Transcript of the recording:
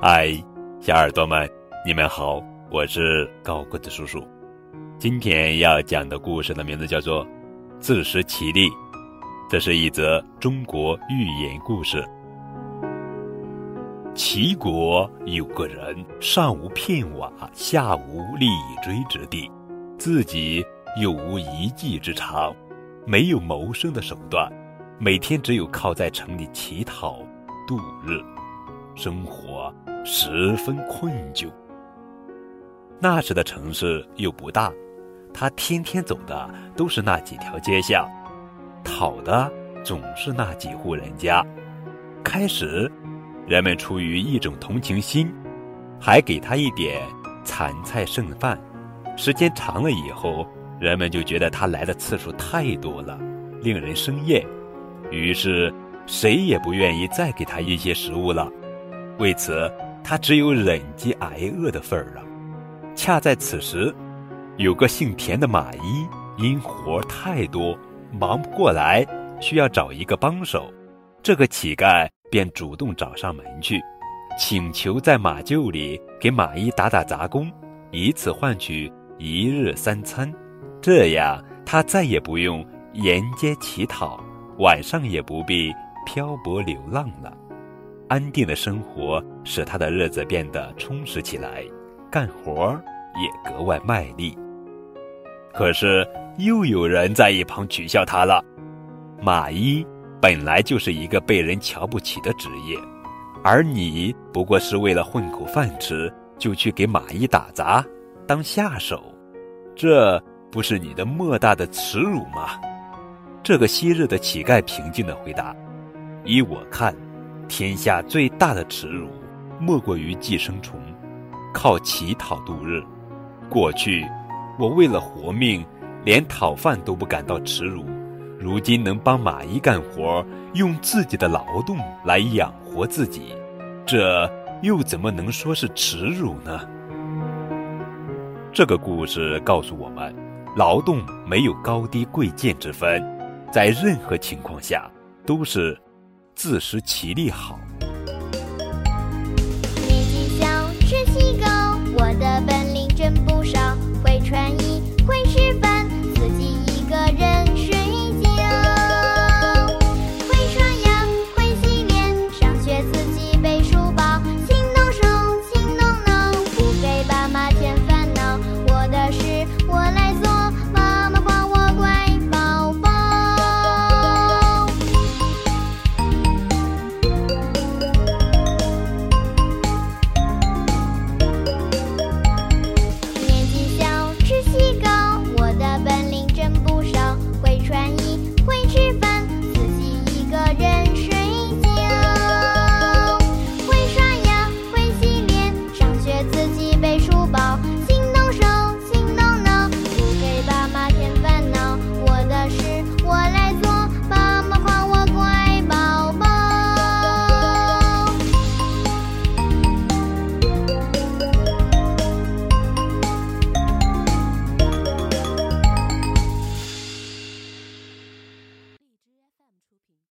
嗨，小耳朵们，你们好，我是高个子叔叔。今天要讲的故事的名字叫做《自食其力》，这是一则中国寓言故事。齐国有个人，上无片瓦，下无立锥之地，自己又无一技之长，没有谋生的手段，每天只有靠在城里乞讨度日，生活。十分困窘。那时的城市又不大，他天天走的都是那几条街巷，讨的总是那几户人家。开始，人们出于一种同情心，还给他一点残菜剩饭。时间长了以后，人们就觉得他来的次数太多了，令人生厌，于是谁也不愿意再给他一些食物了。为此。他只有忍饥挨饿的份儿了。恰在此时，有个姓田的马医因活太多，忙不过来，需要找一个帮手。这个乞丐便主动找上门去，请求在马厩里给马医打打杂工，以此换取一日三餐。这样，他再也不用沿街乞讨，晚上也不必漂泊流浪了。安定的生活使他的日子变得充实起来，干活也格外卖力。可是又有人在一旁取笑他了：马医本来就是一个被人瞧不起的职业，而你不过是为了混口饭吃，就去给马医打杂当下手，这不是你的莫大的耻辱吗？这个昔日的乞丐平静地回答：“依我看。”天下最大的耻辱，莫过于寄生虫，靠乞讨度日。过去，我为了活命，连讨饭都不感到耻辱；如今能帮马医干活，用自己的劳动来养活自己，这又怎么能说是耻辱呢？这个故事告诉我们，劳动没有高低贵贱之分，在任何情况下都是。自食其力好。